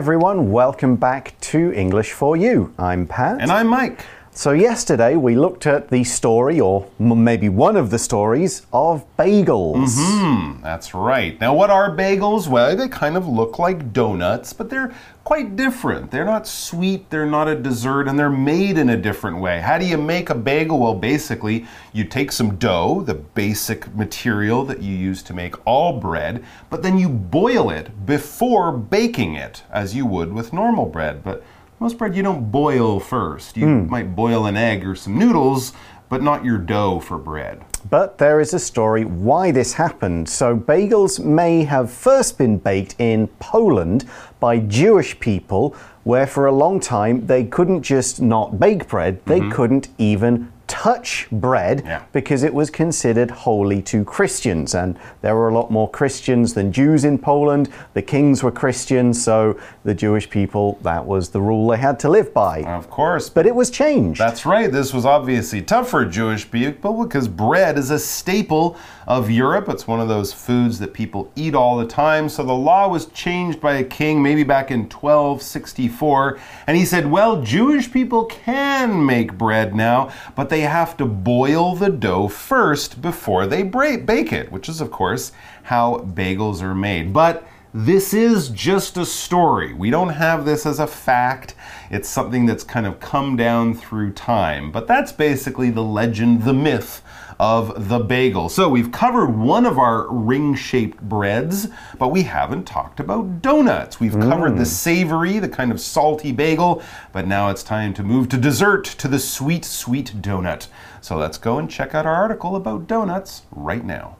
Everyone. Welcome back to English for You. I'm Pat. And I'm Mike. So, yesterday we looked at the story, or maybe one of the stories, of bagels. Mm, that's right. Now, what are bagels? Well, they kind of look like donuts, but they're quite different. They're not sweet, they're not a dessert, and they're made in a different way. How do you make a bagel? Well, basically, you take some dough, the basic material that you use to make all bread, but then you boil it before baking it, as you would with normal bread. But most bread you don't boil first. You hmm. might boil an egg or some noodles, but not your dough for bread. But there is a story why this happened. So, bagels may have first been baked in Poland by Jewish people, where for a long time they couldn't just not bake bread, they mm-hmm. couldn't even touch bread Yeah. because it was considered holy to Christians. And there were a lot more Christians than Jews in Poland. The kings were Christians, so the Jewish people, that was the rule they had to live by. Of course, But it was changed. That's right. This was obviously tough for Jewish people because bread is a staple of Europe. It's one of those foods that people eat all the time. So the law was changed by a king maybe back in 1264. And he said, well, Jewish people can make bread now, but they have to boil the dough first before they bake it, which is, of course, how bagels are made. But this is just a story. We don't have this as a fact. It's something that's kind of come down through time. But that's basically the legend, the myth of the bagel. So we've covered one of our ring shaped breads, but we haven't talked about donuts. We've mm. covered the savory, the kind of salty bagel, but now it's time to move to dessert, to the sweet, sweet donut. So let's go and check out our article about donuts right now.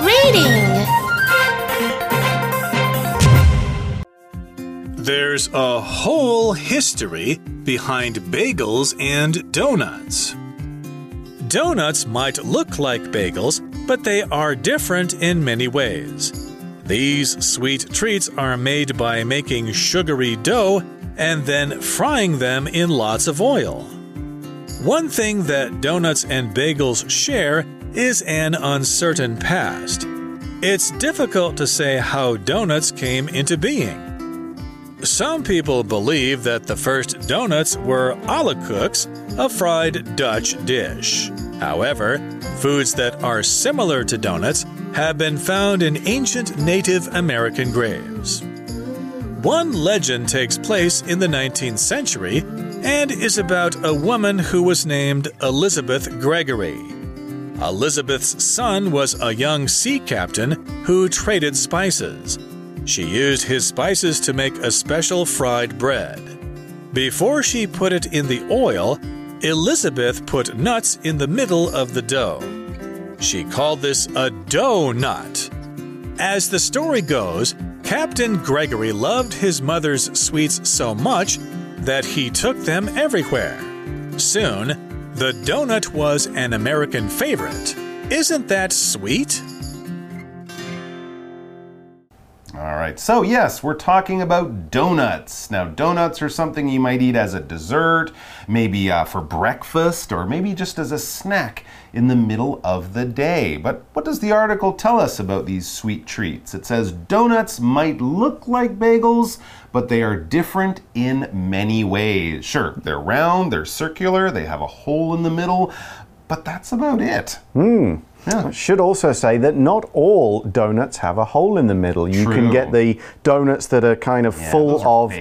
Reading. There's a whole history behind bagels and donuts. Donuts might look like bagels, but they are different in many ways. These sweet treats are made by making sugary dough and then frying them in lots of oil. One thing that donuts and bagels share is an uncertain past. It's difficult to say how donuts came into being. Some people believe that the first donuts were koeks, a fried Dutch dish. However, foods that are similar to donuts have been found in ancient Native American graves. One legend takes place in the 19th century and is about a woman who was named Elizabeth Gregory. Elizabeth's son was a young sea captain who traded spices. She used his spices to make a special fried bread. Before she put it in the oil, Elizabeth put nuts in the middle of the dough. She called this a dough nut. As the story goes, Captain Gregory loved his mother's sweets so much that he took them everywhere. Soon, the donut was an American favorite. Isn't that sweet? All right, so yes, we're talking about donuts. Now, donuts are something you might eat as a dessert, maybe uh, for breakfast, or maybe just as a snack in the middle of the day. But what does the article tell us about these sweet treats? It says donuts might look like bagels, but they are different in many ways. Sure, they're round, they're circular, they have a hole in the middle, but that's about it. Yeah. Should also say that not all donuts have a hole in the middle. You can get the donuts that are kind of Yeah, full of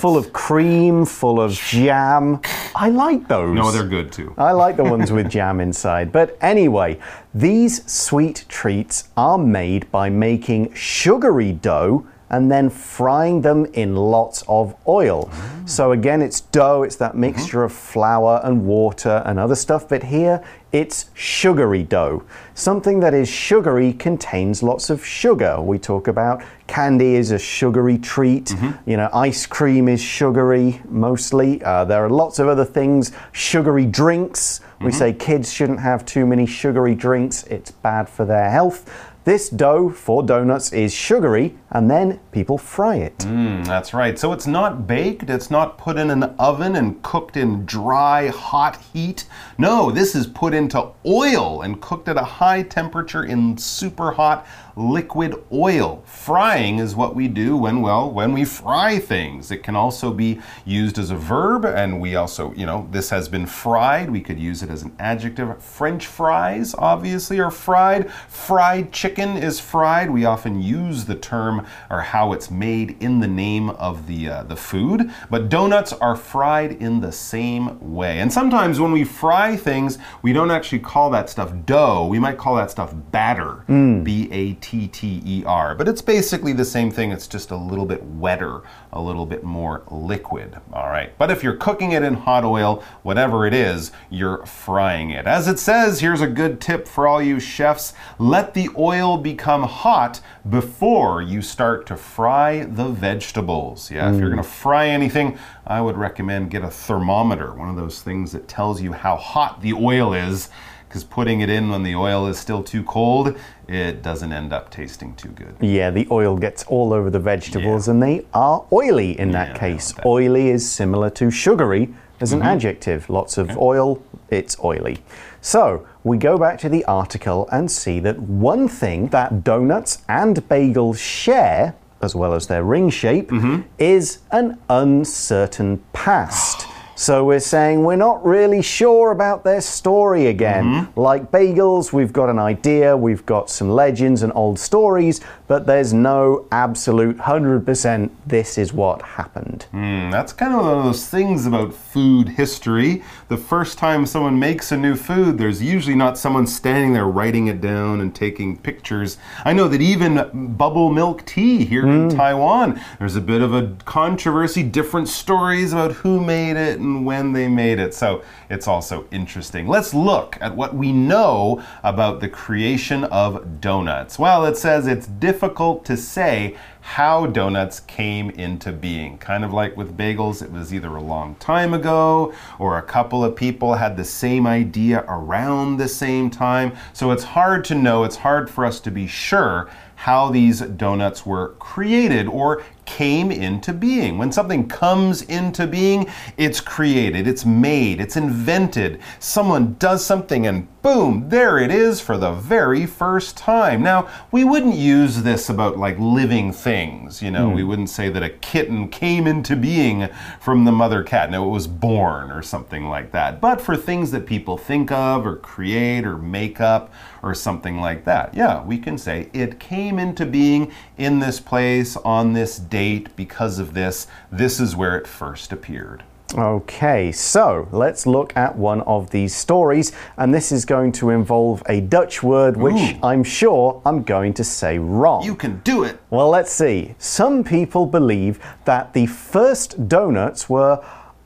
full of cream, full of jam. I like those. No, they're good too. I like the ones with jam inside. But anyway, these sweet treats are made by making sugary dough and then frying them in lots of oil. So again, it's dough, it's that mixture of flour and water and other stuff, but here it's sugary dough. Something that is sugary contains lots of sugar. We talk about candy is a sugary treat. You know, ice cream is sugary mostly. Uh, there are lots of other things. Sugary drinks. We say kids shouldn't have too many sugary drinks. It's bad for their health. This dough for donuts is sugary, and then people fry it. Mm, that's right. So it's not baked, it's not put in an oven and cooked in dry, hot heat. No, this is put into oil and cooked at a high temperature in super hot liquid oil. Frying is what we do when, well, when we fry things. It can also be used as a verb, and we also, you know, this has been fried. We could use it as an adjective. French fries, obviously, are fried. Fried chicken is fried. We often use the term or how it's made in the name of the, uh, the food, but donuts are fried in the same way. And sometimes when we fry things, we don't actually call that stuff dough. We might call that stuff batter. B A T T E R. But it's basically the same thing, it's just a little bit wetter, a little bit more liquid. All right. But if you're cooking it in hot oil, whatever it is, you're frying it. As it says, here's a good tip for all you chefs let the oil become hot before you start to fry the vegetables. Yeah, if you're going to mm. fry anything, I would recommend get a thermometer, one of those things that tells you how hot the oil is because putting it in when the oil is still too cold, it doesn't end up tasting too good. Yeah, the oil gets all over the vegetables and they are oily in that Yeah, case. that. Oily is similar to sugary as an mm-hmm. adjective. Lots of oil, it's oily. So we go back to the article and see that one thing that donuts and bagels share, as well as their ring shape, mm-hmm. is an uncertain past. So we're saying we're not really sure about their story again. Like bagels, we've got an idea, we've got some legends and old stories, but there's no absolute 100% this is what happened. Hmm, that's kind of one of those things about food history. The first time someone makes a new food, there's usually not someone standing there writing it down and taking pictures. I know that even bubble milk tea here in Taiwan, there's a bit of a controversy, different stories about who made it and when they made it. So it's also interesting. Let's look at what we know about the creation of donuts. Well, it says it's difficult to say how donuts came into being. Kind of like with bagels, it was either a long time ago or a couple of people had the same idea around the same time. So it's hard to know, it's hard for us to be sure how these donuts were created or came into being. When something comes into being, it's created, it's made, it's invented. Someone does something and boom, there it is for the very first time. Now, we wouldn't use this about like living things, you know, we hmm. wouldn't say that a kitten came into being from the mother cat. No, it was born or something like that. But for things that people think of or create or make up or something like that, yeah, we can say it came into being in this place on this date because of this. This is where it first appeared. Okay, so let's look at one of these stories, and this is going to involve a Dutch word which Ooh. I'm sure I'm going to say wrong. You can do it. Well, let's see. Some people believe that the first donuts were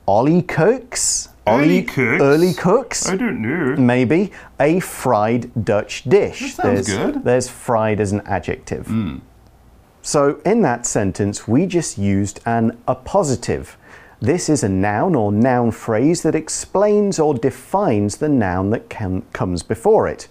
oliekoeks. Early cooks? Early cooks. I don't know. Maybe a fried Dutch dish. That sounds there's, good. There's fried as an adjective. Hmm. So in that sentence, we just used an appositive. This is a noun or noun phrase that explains or defines the noun that com- comes before it.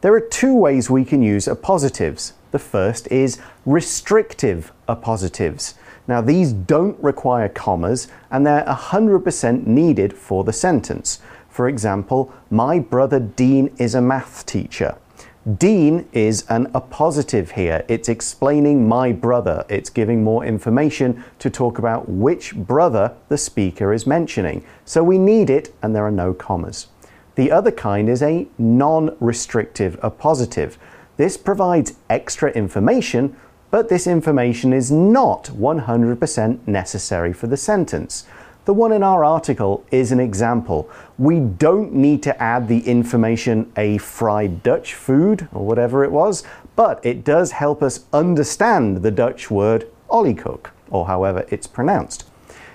There are two ways we can use appositives. The first is restrictive appositives. Now, these don't require commas and they're 100% needed for the sentence. For example, my brother Dean is a math teacher. Dean is an appositive here. It's explaining my brother. It's giving more information to talk about which brother the speaker is mentioning. So we need it, and there are no commas. The other kind is a non restrictive appositive. This provides extra information, but this information is not 100% necessary for the sentence. The one in our article is an example. We don't need to add the information a fried Dutch food or whatever it was, but it does help us understand the Dutch word oliekoek or however it's pronounced.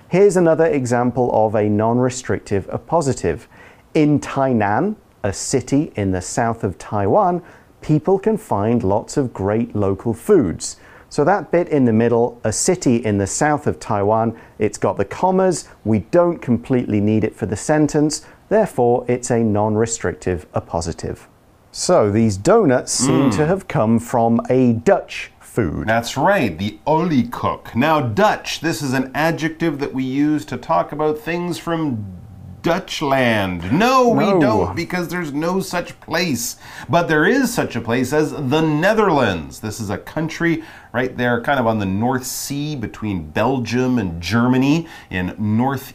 Here's another example of a non restrictive appositive. In Tainan, a city in the south of Taiwan, people can find lots of great local foods. So that bit in the middle, a city in the south of Taiwan, it's got the commas. We don't completely need it for the sentence. Therefore, it's a non restrictive appositive. So these donuts seem to hmm. have come from a Dutch food. That's right, the oliekoek. Now, Dutch, this is an adjective that we use to talk about things from Dutchland. No, we don't because there's no such place. But there is such a place as the Netherlands. This is a country right there, kind of on the North Sea between Belgium and Germany in North.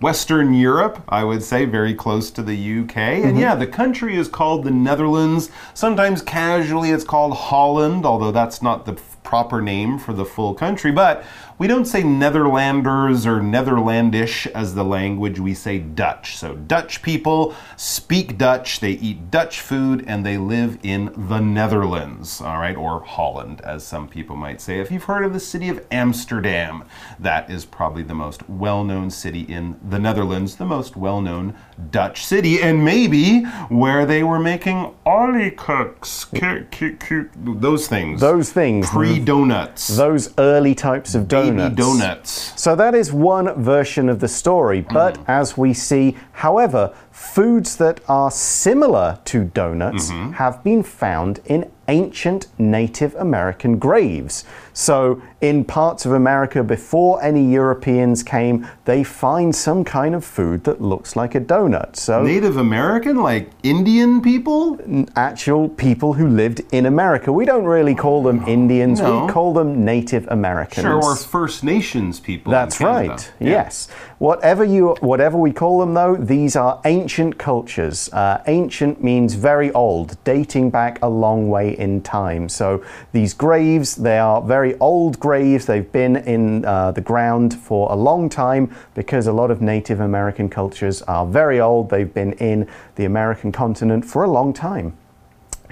Western Europe, I would say, very close to the UK. And mm-hmm. yeah, the country is called the Netherlands. Sometimes casually it's called Holland, although that's not the proper name for the full country. But we don't say Netherlanders or Netherlandish as the language, we say Dutch. So Dutch people speak Dutch, they eat Dutch food, and they live in the Netherlands, all right, or Holland, as some people might say. If you've heard of the city of Amsterdam, that is probably the most well known city in the Netherlands, the most well known Dutch city, and maybe where they were making oliekoeks, those things. Those things, Pre donuts. those early types of donuts. Baby donuts. So that is one version of the story. But hmm. as we see, however, foods that are similar to donuts mm-hmm. have been found in ancient Native American graves. So, in parts of America before any Europeans came, they find some kind of food that looks like a donut. So, Native American, like Indian people? actual people who lived in America. We don't really call them oh, Indians, No. we call them Native Americans. Sure, or First Nations people. That's right. Yeah. Yes. Whatever you, whatever we call them, though, these are ancient cultures. Uh, ancient means very old, dating back a long way in time. So these graves, they are very old graves. They've been in uh, the ground for a long time because a lot of Native American cultures are very old. They've been in the American continent for a long time.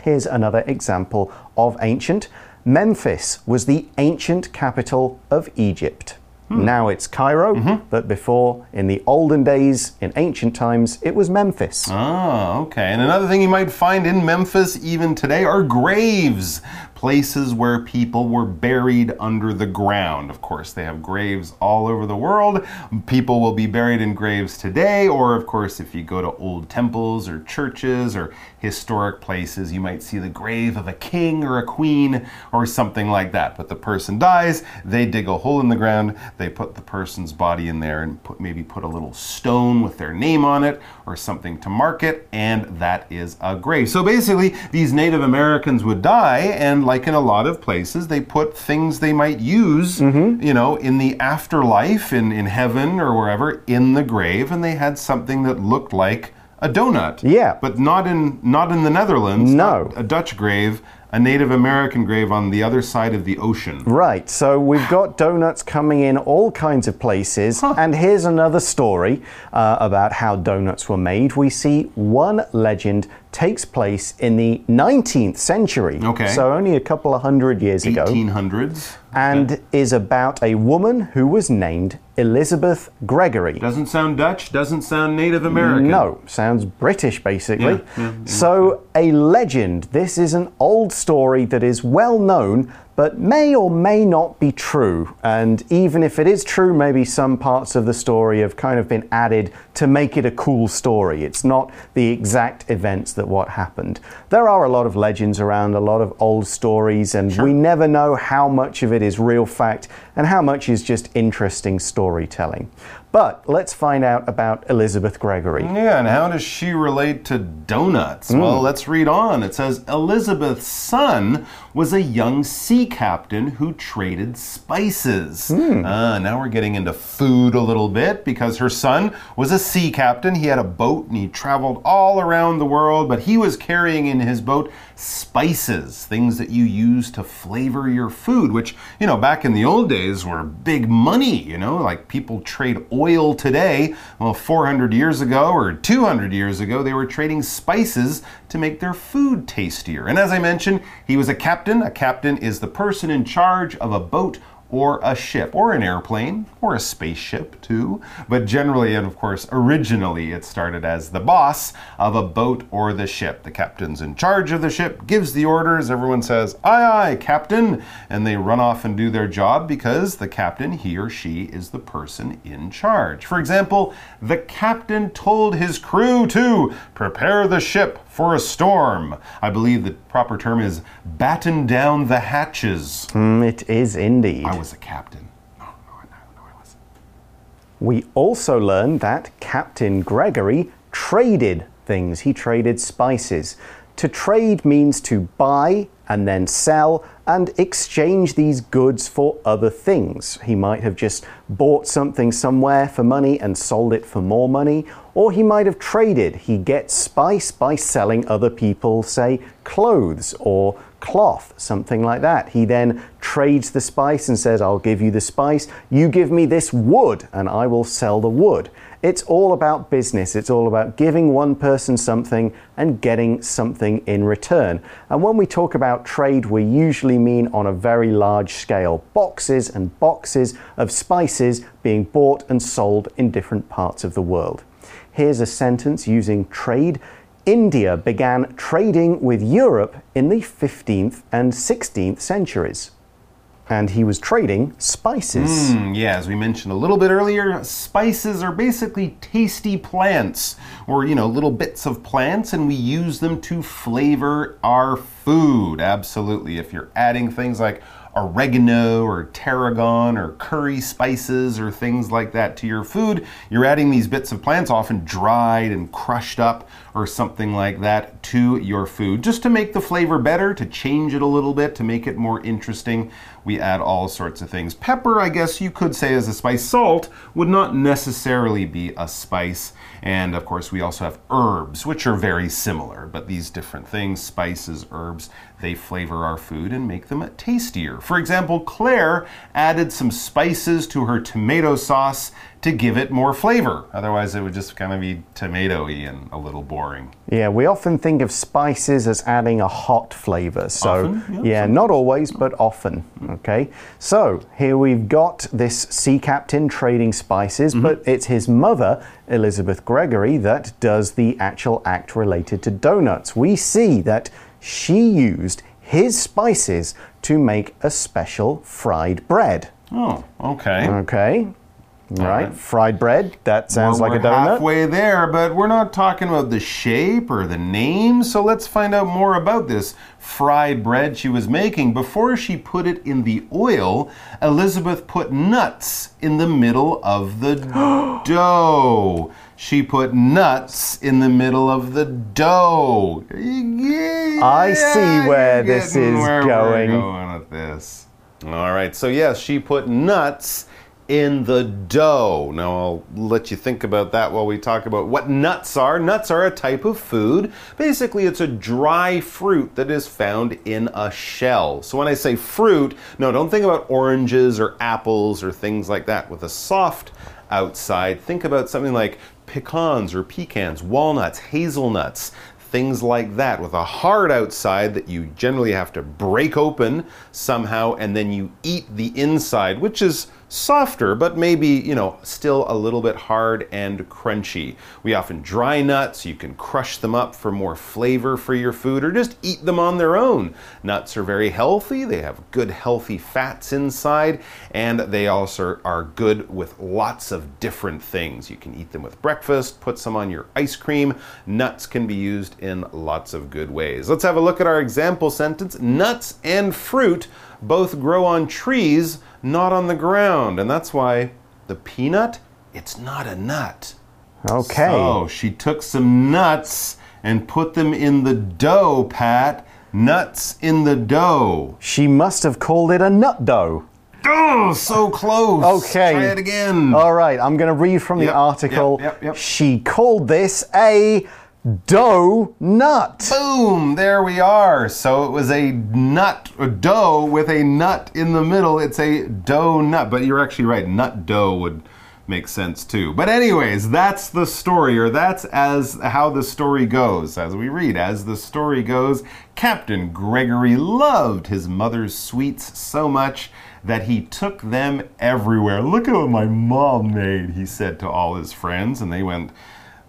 Here's another example of ancient. Memphis was the ancient capital of Egypt. Now it's Cairo, but before, in the olden days, in ancient times, it was Memphis. Ah, okay. And another thing you might find in Memphis even today are graves. Places where people were buried under the ground. Of course, they have graves all over the world. People will be buried in graves today, or, of course, if you go to old temples or churches or historic places, you might see the grave of a king or a queen or something like that. But the person dies, they dig a hole in the ground, they put the person's body in there and put, maybe put a little stone with their name on it or something to mark it, and that is a grave. So basically, these Native Americans would die, and like in a lot of places, they put things they might use, you know, in the afterlife, in, in heaven or wherever, in the grave, and they had something that looked like a donut. Yeah. But not in not in the Netherlands. No. a Dutch grave, a Native American grave on the other side of the ocean. Right, so we've got donuts coming in all kinds of places. And here's another story uh, about how donuts were made. We see one legend takes place in the 19th century. Okay. So only a couple of hundred years ago. 1800s. And is about a woman who was named Elizabeth Gregory. Doesn't sound Dutch, doesn't sound Native American. No, sounds British basically. Yeah, yeah, so, a legend. This is an old story that is well known, but may or may not be true. And even if it is true, maybe some parts of the story have kind of been added to make it a cool story. It's not the exact events that what happened. There are a lot of legends around, a lot of old stories, and we never know how much of it is real fact and how much is just interesting storytelling. But let's find out about Elizabeth Gregory. Yeah, and how does she relate to donuts? Well, let's read on. It says Elizabeth's son was a young sea captain who traded spices. Ah, now we're getting into food a little bit because her son was a sea captain. He had a boat and he traveled all around the world, but he was carrying in his boat spices, things that you use to flavor your food, which, you know, back in the old days were big money, you know, like people trade oil today. Well, 400 years ago or 200 years ago, they were trading spices to make their food tastier. And as I mentioned, he was a captain. A captain is the person in charge of a boat or a ship, or an airplane, or a spaceship too. But generally, and of course, originally, it started as the boss of a boat or the ship. The captain's in charge of the ship, gives the orders, everyone says, Aye, aye, captain, and they run off and do their job because the captain, he or she, is the person in charge. For example, the captain told his crew to prepare the ship for a storm. I believe the proper term is batten down the hatches. Mm, it is indeed. I was a captain. No, no, no, no, I wasn't. We also learned that Captain Gregory traded things, he traded spices. To trade means to buy and then sell and exchange these goods for other things. He might have just bought something somewhere for money and sold it for more money, or he might have traded. He gets spice by selling other people, say, clothes or cloth, something like that. He then trades the spice and says, I'll give you the spice, you give me this wood, and I will sell the wood. It's all about business. It's all about giving one person something and getting something in return. And when we talk about trade, we usually mean on a very large scale boxes and boxes of spices being bought and sold in different parts of the world. Here's a sentence using trade. India began trading with Europe in the 15th and 16th centuries and he was trading spices. Mm, yeah, as we mentioned a little bit earlier, spices are basically tasty plants or, you know, little bits of plants, and we use them to flavor our food. Absolutely. If you're adding things like oregano or tarragon or curry spices or things like that to your food. You're adding these bits of plants, often dried and crushed up or something like that, to your food just to make the flavor better, to change it a little bit, to make it more interesting. We add all sorts of things. Pepper, I guess you could say, is a spice. Salt would not necessarily be a spice. And of course, we also have herbs, which are very similar, but these different things, spices, herbs, they flavor our food and make them tastier. For example, Claire added some spices to her tomato sauce to give it more flavor. Otherwise, it would just kind of be tomatoey and a little boring. Yeah, we often think of spices as adding a hot flavor. So, Often, yeah, yeah, not always, but often. Okay, so here we've got this sea captain trading spices, Mm-hmm. but it's his mother, Elizabeth Gregory, that does the actual act related to donuts. We see that she used his spices to make a special fried bread. Oh, okay. Okay. Right, right. fried bread. That sounds Well, like a we're donut. halfway there, but we're not talking about the shape or the name. So let's find out more about this fried bread she was making. Before she put it in the oil, Elizabeth put nuts in the middle of the dough. She put nuts in the middle of the dough. I see where this is where going. We're going with this. All right. So yes, she put nuts in the dough. Now I'll let you think about that while we talk about what nuts are. Nuts are a type of food. Basically, it's a dry fruit that is found in a shell. So when I say fruit, no, don't think about oranges or apples or things like that with a soft outside. Think about something like pecans or pecans, walnuts, hazelnuts, things like that with a hard outside that you generally have to break open somehow and then you eat the inside which is softer but maybe you know still a little bit hard and crunchy. We often dry nuts. You can crush them up for more flavor for your food or just eat them on their own. Nuts are very healthy. They have good healthy fats inside and they also are good with lots of different things. You can eat them with breakfast put some on your ice cream. Nuts can be used in lots of good ways. Let's have a look at our example sentence. Nuts and fruit both grow on trees, not on the ground. And that's why the peanut, it's not a nut. Okay. So she took some nuts and put them in the dough, Pat. Nuts in the dough. She must have called it a nut dough. Oh, so close. Okay. Try it again. All right, I'm going to read from the Yep, article. yep, yep, yep. She called this a dough nut. Boom! There we are. So it was a nut, a dough with a nut in the middle. It's a dough nut. But you're actually right. Nut dough would make sense too. But anyways, that's the story, or that's as how the story goes. As we read, as the story goes, Captain Gregory loved his mother's sweets so much that he took them everywhere. Look at what my mom made, he said to all his friends, and they went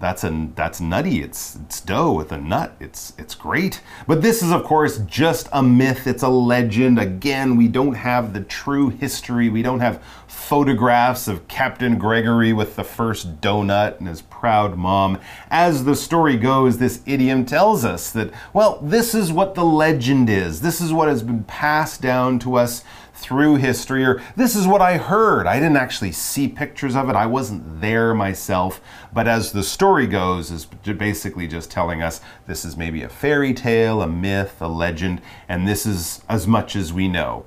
that's a that's nutty. It's it's dough with a nut. It's it's great. But this is of course just a myth. It's a legend. Again, we don't have the true history. We don't have photographs of Captain Gregory with the first donut and his proud mom. As the story goes, this idiom tells us that well, this is what the legend is. This is what has been passed down to us through history, or this is what I heard. I didn't actually see pictures of it, I wasn't there myself. But as the story goes, is basically just telling us this is maybe a fairy tale, a myth, a legend, and this is as much as we know.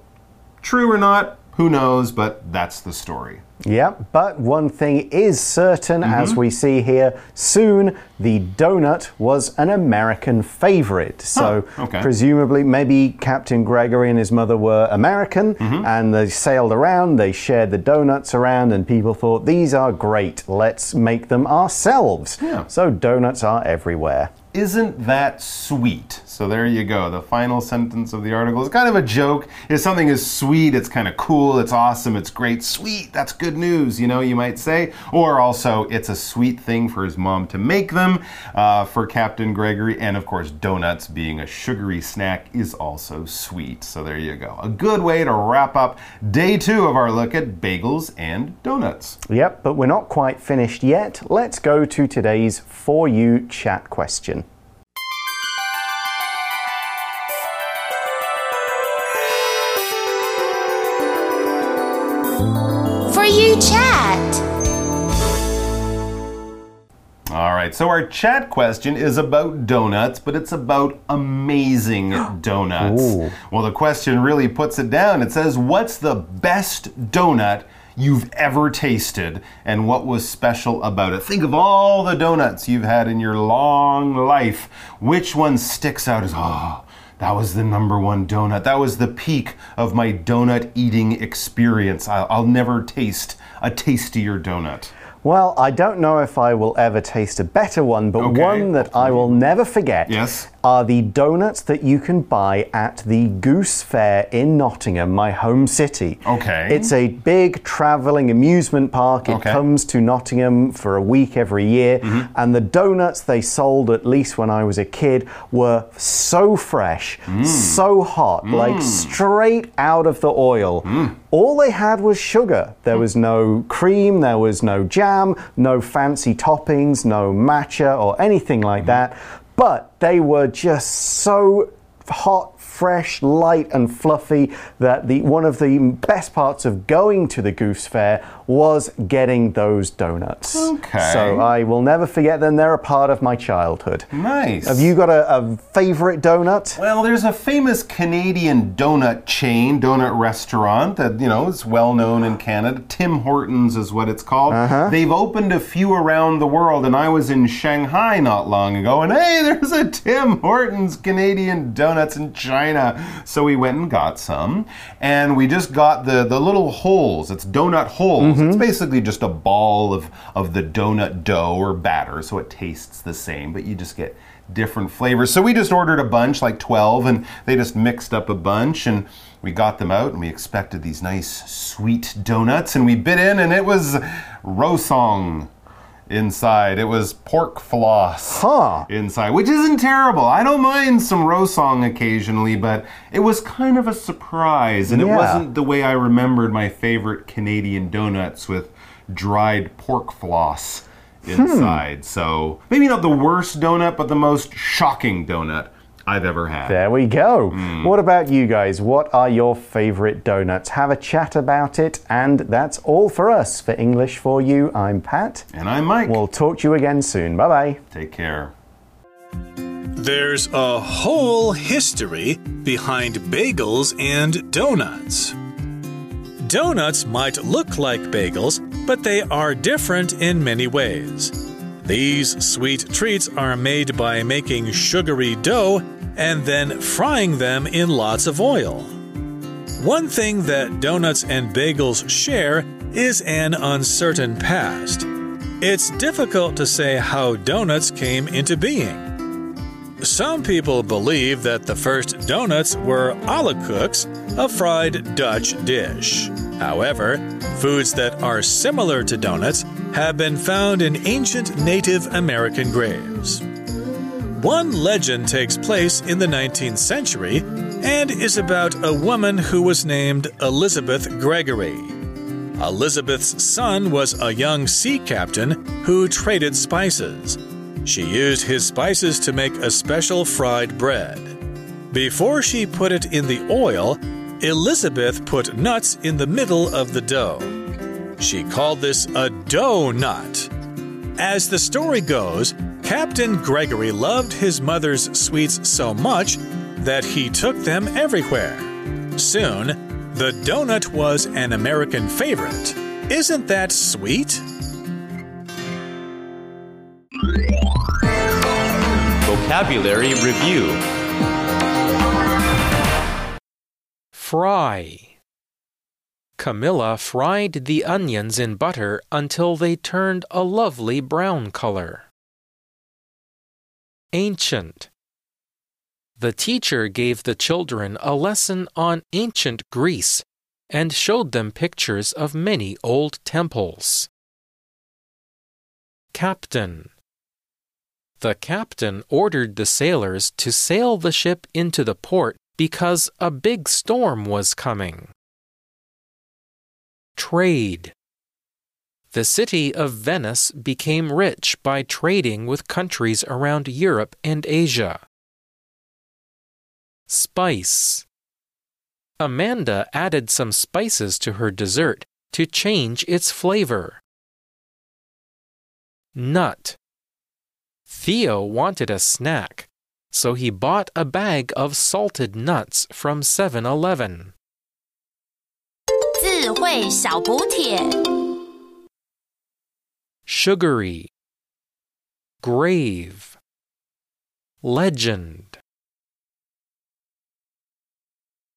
True or not, who knows, but that's the story. Yep, but one thing is certain, Mm-hmm. as we see here, soon the donut was an American favorite. So, Huh, okay. presumably, maybe Captain Gregory and his mother were American Mm-hmm. and they sailed around, they shared the donuts around, and people thought, these are great, let's make them ourselves. Yeah. So, donuts are everywhere. Isn't that sweet? So there you go. The final sentence of the article is kind of a joke. If something is sweet, it's kind of cool, it's awesome, it's great. Sweet, that's good news, you know, you might say. Or also, it's a sweet thing for his mom to make them uh, for Captain Gregory. And of course, donuts being a sugary snack is also sweet. So there you go. A good way to wrap up day two of our look at bagels and donuts. Yep, but we're not quite finished yet. Let's go to today's For You chat question. Right, so our chat question is about donuts, but it's about amazing donuts. Ooh. Well, the question really puts it down. It says, What's the best donut you've ever tasted, and what was special about it? Think of all the donuts you've had in your long life. Which one sticks out as, oh, that was the number one donut. That was the peak of my donut eating experience. I'll, I'll never taste a tastier donut. Well, I don't know if I will ever taste a better one, but Okay. one that I will never forget Yes. Are the donuts that you can buy at the Goose Fair in Nottingham, my home city. Okay. It's a big travelling amusement park. It Okay. comes to Nottingham for a week every year, Mm-hmm. and the donuts they sold, at least when I was a kid, were so fresh, Mm. so hot, like straight out of the oil. Mm. All they had was sugar. There was no cream, there was no jam, no fancy toppings, no matcha or anything like Mm-hmm. that. But they were just so hot, fresh, light, and fluffy that the one of the best parts of going to the Goose Fair was getting those donuts. Okay. So I will never forget them. They're a part of my childhood. Nice. Have you got a, a favorite donut? Well, there's a famous Canadian donut chain, donut restaurant that, you know, is well known in Canada. Tim Hortons is what it's called. Uh-huh. They've opened a few around the world, and I was in Shanghai not long ago, and hey, there's a Tim Hortons Canadian donuts in China. So we went and got some, and we just got the, the little holes. It's donut holes. It's mm-hmm. basically just a ball of, of the donut dough or batter, so it tastes the same, but you just get different flavors. So we just ordered a bunch, like 12, and they just mixed up a bunch and we got them out and we expected these nice sweet donuts and we bit in and it was rosong inside. It was pork floss Huh. inside, which isn't terrible. I don't mind some rosong occasionally, but it was kind of a surprise and it wasn't the way I remembered my favorite Canadian donuts with dried pork floss hmm. inside. So maybe not the worst donut, but the most shocking donut I've ever had. There we go. Hmm. What about you guys? What are your favorite donuts? Have a chat about it. And that's all for us. For English for You, I'm Pat. And I'm Mike. We'll talk to you again soon. Bye bye. Take care. There's a whole history behind bagels and donuts. Donuts might look like bagels, but they are different in many ways. These sweet treats are made by making sugary dough and then frying them in lots of oil. One thing that donuts and bagels share is an uncertain past. It's difficult to say how donuts came into being. Some people believe that the first donuts were koeks, a fried Dutch dish. However, foods that are similar to donuts have been found in ancient Native American graves. One legend takes place in the 19th century and is about a woman who was named Elizabeth Gregory. Elizabeth's son was a young sea captain who traded spices. She used his spices to make a special fried bread. Before she put it in the oil, Elizabeth put nuts in the middle of the dough. She called this a dough nut. As the story goes, Captain Gregory loved his mother's sweets so much that he took them everywhere. Soon, the donut was an American favorite. Isn't that sweet? Vocabulary Review Fry. Camilla fried the onions in butter until they turned a lovely brown color. Ancient. The teacher gave the children a lesson on ancient Greece and showed them pictures of many old temples. Captain. The captain ordered the sailors to sail the ship into the port because a big storm was coming. Trade. The city of Venice became rich by trading with countries around Europe and Asia. Spice. Amanda added some spices to her dessert to change its flavor. Nut. Theo wanted a snack, so he bought a bag of salted nuts from 7 Eleven sugary, grave, legend.